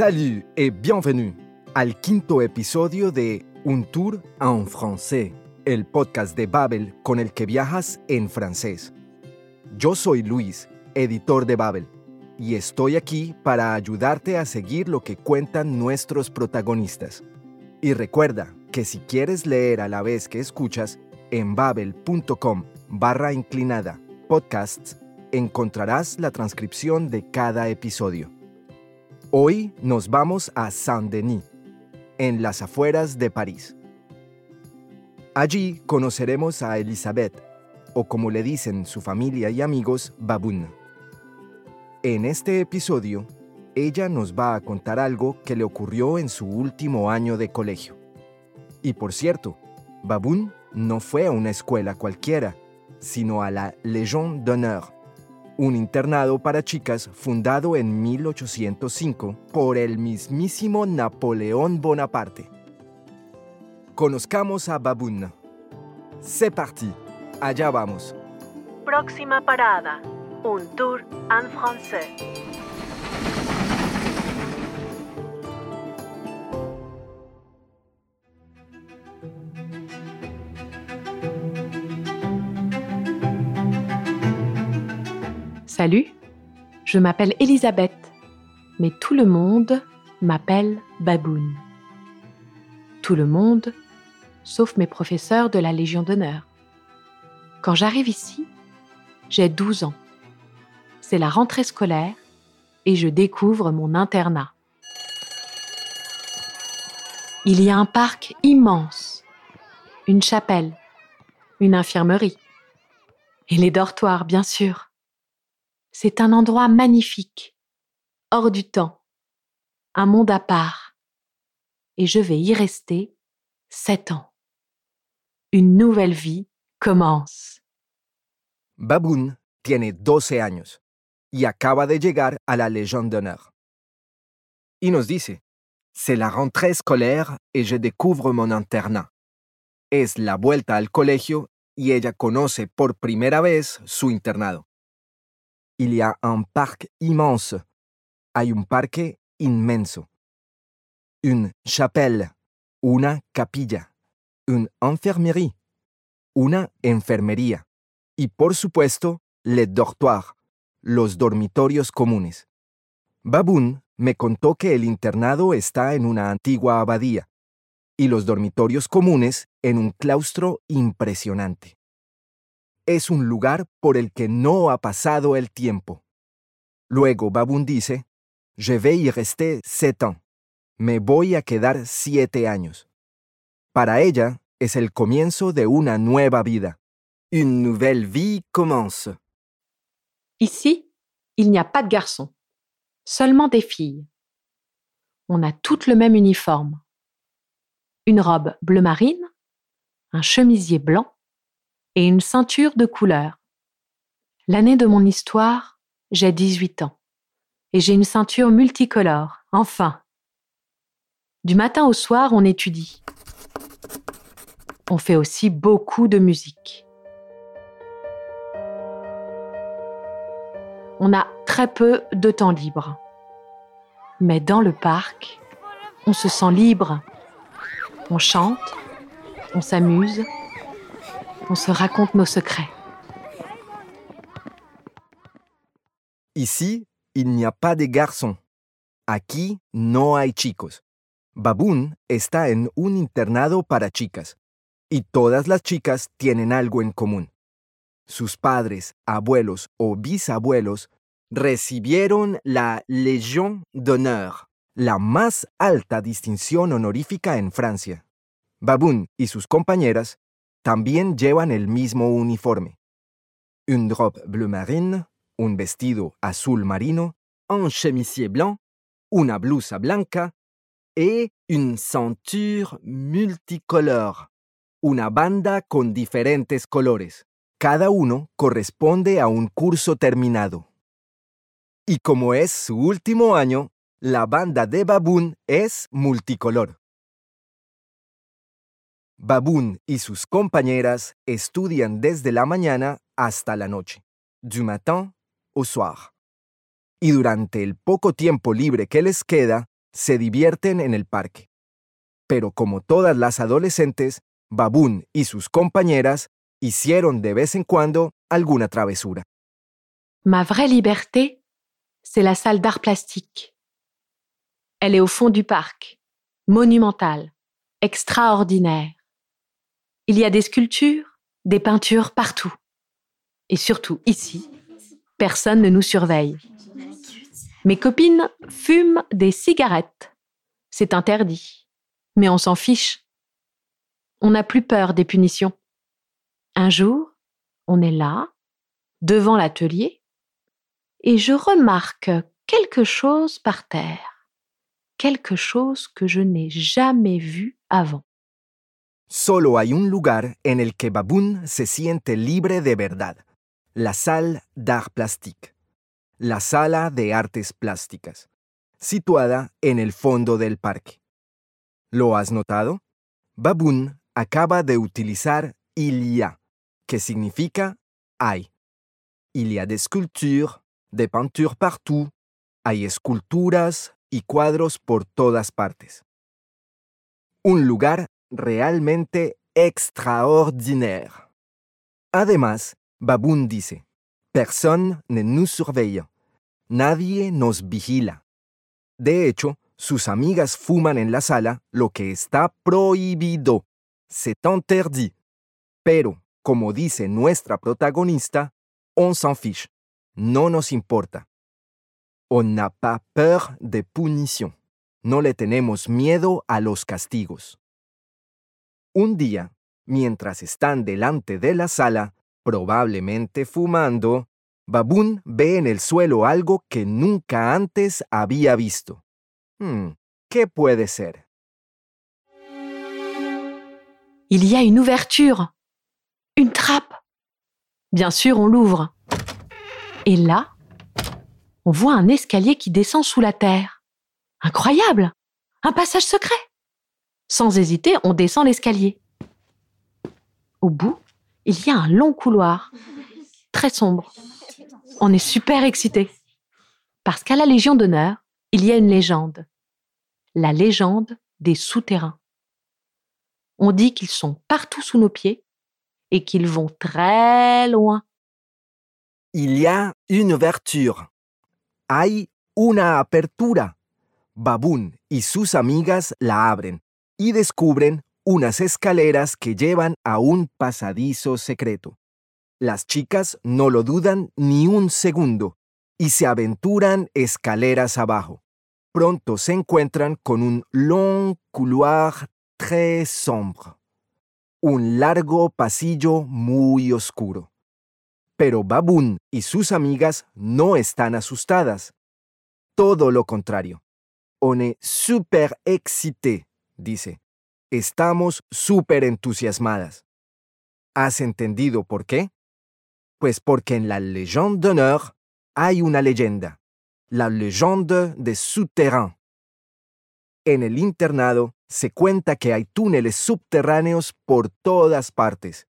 Salut et bienvenue al quinto episodio de Un Tour en Français, el podcast de Babel con el que viajas en francés. Yo soy Luis, editor de Babel, y estoy aquí para ayudarte a seguir lo que cuentan nuestros protagonistas. Y recuerda que si quieres leer a la vez que escuchas, en babel.com barra inclinada podcasts encontrarás la transcripción de cada episodio. Hoy nos vamos a Saint-Denis, en las afueras de París. Allí conoceremos a Elisabeth, o como le dicen su familia y amigos, Baboon. En este episodio, ella nos va a contar algo que le ocurrió en su último año de colegio. Y por cierto, Baboon no fue a una escuela cualquiera, sino a la Légion d'honneur, un internado para chicas fundado en 1805 por el mismísimo Napoleón Bonaparte. Conozcamos a Baboon. C'est parti, allá vamos. Próxima parada, un tour en français. Salut, je m'appelle Elisabeth, mais tout le monde m'appelle Baboon. Tout le monde, sauf mes professeurs de la Légion d'honneur. Quand j'arrive ici, j'ai 12 ans. C'est la rentrée scolaire et je découvre mon internat. Il y a un parc immense, une chapelle, une infirmerie et les dortoirs, bien sûr. C'est un endroit magnifique, hors du temps, un monde à part. Et je vais y rester sept ans. Une nouvelle vie commence. Baboon tiene 12 años y acaba de llegar a la Légion d'honneur. Y nos dice, c'est la rentrée scolaire et je découvre mon internat. Es la vuelta al colegio y ella conoce por primera vez su internado. Un parc immense. Hay un parque inmenso. Une chapelle, una capilla. Une infirmerie, una enfermería. Y por supuesto, les dortoirs, los dormitorios comunes. Baboon me contó que el internado está en una antigua abadía y los dormitorios comunes en un claustro impresionante. Es un lugar por el que no ha pasado el tiempo. Luego Baboon dice, Je vais y rester sept ans. Me voy a quedar siete años. Para ella es el comienzo de una nueva vida. Une nouvelle vie commence. Ici, il n'y a pas de garçons, seulement des filles. On a toutes le même uniforme. Une robe bleu marine, un chemisier blanc et une ceinture de couleur. L'année de mon histoire, j'ai 18 ans. Et j'ai une ceinture multicolore, enfin. Du matin au soir, on étudie. On fait aussi beaucoup de musique. On a très peu de temps libre. Mais dans le parc, on se sent libre. On chante, on s'amuse, se raconte nos secrets. Ici, il n'y a pas de garçons. Aquí no hay chicos. Baboon está en un internado para chicas. Y todas las chicas tienen algo en común. Sus padres, abuelos o bisabuelos recibieron la Légion d'honneur, la más alta distinción honorífica en Francia. Baboon y sus compañeras también llevan el mismo uniforme. Une robe bleu marine, un vestido azul marino, un chemisier blanc, una blusa blanca et une ceinture multicolore, una banda con diferentes colores. Cada uno corresponde a un curso terminado. Y como es su último año, la banda de Baboon es multicolor. Baboon y sus compañeras estudian desde la mañana hasta la noche, du matin au soir. Y durante el poco tiempo libre que les queda, se divierten en el parque. Pero como todas las adolescentes, Baboon y sus compañeras hicieron de vez en cuando alguna travesura. Ma vraie liberté, c'est la salle d'art plastique. Elle est au fond du parc, monumentale, extraordinaire. Il y a des sculptures, des peintures partout. Et surtout ici, personne ne nous surveille. Mes copines fument des cigarettes. C'est interdit. Mais on s'en fiche. On n'a plus peur des punitions. Un jour, on est là, devant l'atelier, et je remarque quelque chose par terre. Quelque chose que je n'ai jamais vu avant. Solo hay un lugar en el que Baboon se siente libre de verdad, la salle d'art plastique, la sala de artes plásticas, situada en el fondo del parque. ¿Lo has notado? Baboon acaba de utilizar il y a, que significa hay. Il y a des sculptures, des peintures partout, hay esculturas y cuadros por todas partes. Un lugar realmente extraordinaire. Además, Baboon dice, personne ne nous surveille. Nadie nos vigila. De hecho, sus amigas fuman en la sala, lo que está prohibido. C'est interdit. Pero, como dice nuestra protagonista, on s'en fiche. No nos importa. On n'a pas peur de punition. No le tenemos miedo a los castigos. Un día, mientras están delante de la sala, probablemente fumando, Baboon ve en el suelo algo que nunca antes había visto. Hmm, ¿Qué puede ser? Il y a une ouverture, une trappe. Bien sûr, on l'ouvre. Et là, on voit un escalier qui descend sous la terre. Incroyable Un passage secret Sans hésiter, on descend l'escalier. Au bout, il y a un long couloir, très sombre. On est super excité. Parce qu'à la Légion d'honneur, il y a une légende. La légende des souterrains. On dit qu'ils sont partout sous nos pieds et qu'ils vont très loin. Il y a une ouverture. Hay una apertura. Baboon y sus amigas la abren y descubren unas escaleras que llevan a un pasadizo secreto. Las chicas no lo dudan ni un segundo y se aventuran escaleras abajo. Pronto se encuentran con un long couloir très sombre, un largo pasillo muy oscuro. Pero Baboon y sus amigas no están asustadas. Todo lo contrario. On est super excité, dice. Estamos súper entusiasmadas. ¿Has entendido por qué? Pues porque en la Légende d'honneur hay una leyenda, la légende des souterrains. En el internado se cuenta que hay túneles subterráneos por todas partes.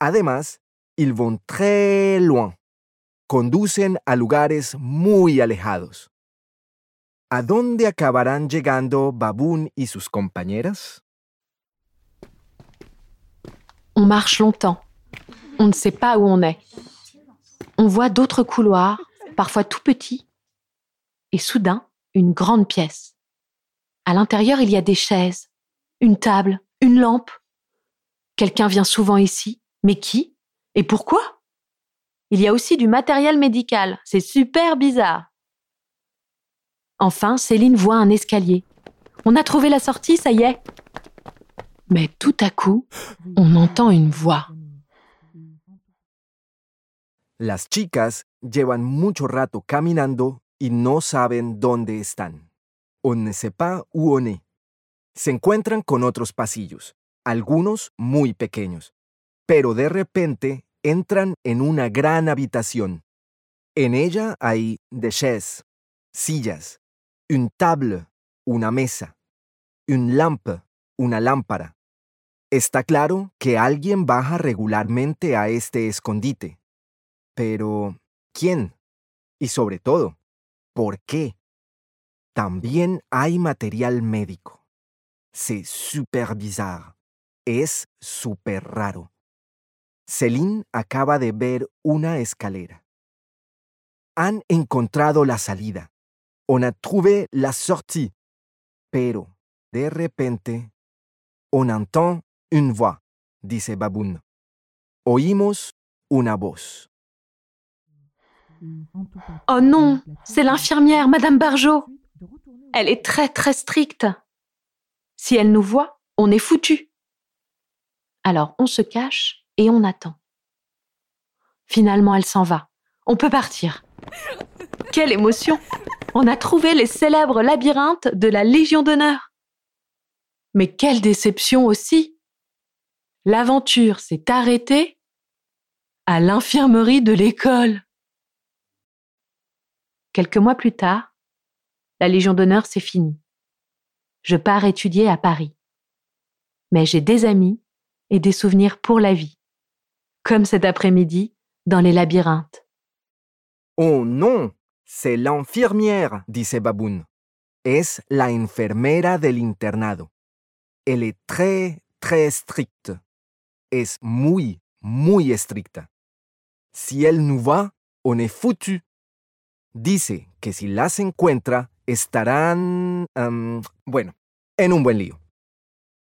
Además, ils vont très loin. Conducen a lugares muy alejados. ¿A dónde acabarán llegando Baboon y sus compañeras? On marche longtemps. On ne sait pas où on est. On voit d'autres couloirs, parfois tout petits, et soudain, une grande pièce. À l'intérieur, il y a des chaises, une table, une lampe. Quelqu'un vient souvent ici, mais qui? Et pourquoi? Il y a aussi du matériel médical, c'est super bizarre. Enfin, Céline voit un escalier. On a trouvé la sortie, ça y est. Mais tout à coup, on entend une voix. Las chicas llevan mucho rato caminando y no saben dónde están. On ne sait pas où on est. Se encuentran con otros pasillos, algunos muy pequeños, pero de repente entran en una gran habitación. En ella hay chaises, sillas, une table, una mesa, une lampe, una lámpara. Está claro que alguien baja regularmente a este escondite. Pero, ¿quién? Y sobre todo, ¿por qué? también hay material médico. C'est super. Es súper raro. Céline acaba de ver una escalera. Han encontrado la salida. On a trouvé la sortie. Pero, de repente, on entend une voix, dice Baboon. Oímos una voz. Oh non, c'est l'infirmière, Madame Barjot. Elle est très très stricte. Si elle nous voit, on est foutu. Alors on se cache et on attend. Finalement, elle s'en va. On peut partir. Quelle émotion On a trouvé les célèbres labyrinthes de la Légion d'honneur. Mais quelle déception aussi L'aventure s'est arrêtée à l'infirmerie de l'école. Quelques mois plus tard, la Légion d'honneur c'est fini. Je pars étudier à Paris. Mais j'ai des amis et des souvenirs pour la vie. Comme cet après-midi dans les labyrinthes. Oh non, c'est l'infirmière, dice Baboon. Es la enfermera del internado. Elle est très, très. Es muy, muy estricta. Si él nous va, on est foutu. Dice que si las encuentra, estarán, um, bueno, en un buen lío.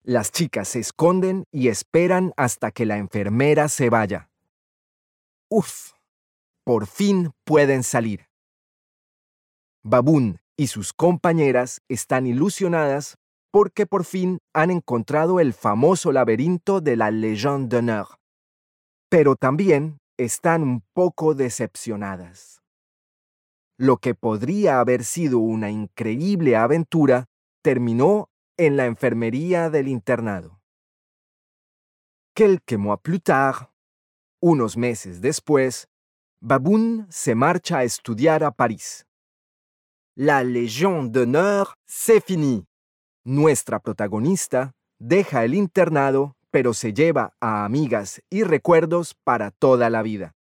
Las chicas se esconden y esperan hasta que la enfermera se vaya. Uf, por fin pueden salir. Baboon y sus compañeras están ilusionadas porque por fin han encontrado el famoso laberinto de la Légion d'honneur. Pero también están un poco decepcionadas. Lo que podría haber sido una increíble aventura terminó en la enfermería del internado. Quelques mois plus tard, unos meses después, Baboon se marcha a estudiar a París. La Légion d'honneur c'est fini. Nuestra protagonista deja el internado, pero se lleva a amigas y recuerdos para toda la vida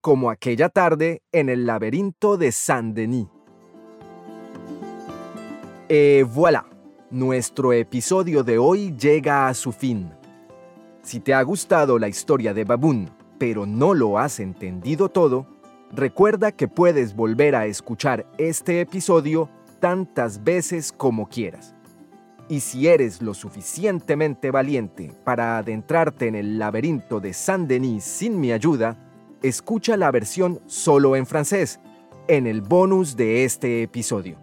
como aquella tarde en el laberinto de Saint-Denis. Et voilà, nuestro episodio de hoy llega a su fin. Si te ha gustado la historia de Baboon, pero no lo has entendido todo, recuerda que puedes volver a escuchar este episodio tantas veces como quieras. Y si eres lo suficientemente valiente para adentrarte en el laberinto de Saint-Denis sin mi ayuda, escucha la versión solo en francés, en el bonus de este episodio.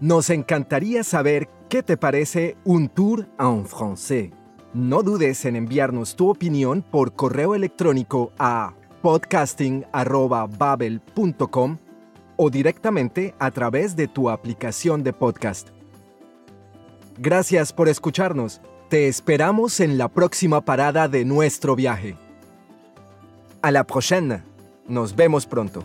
Nos encantaría saber qué te parece un tour en français. No dudes en enviarnos tu opinión por correo electrónico a podcasting.babel.com o directamente a través de tu aplicación de podcast. Gracias por escucharnos. Te esperamos en la próxima parada de nuestro viaje. A la prochaine. Nos vemos pronto.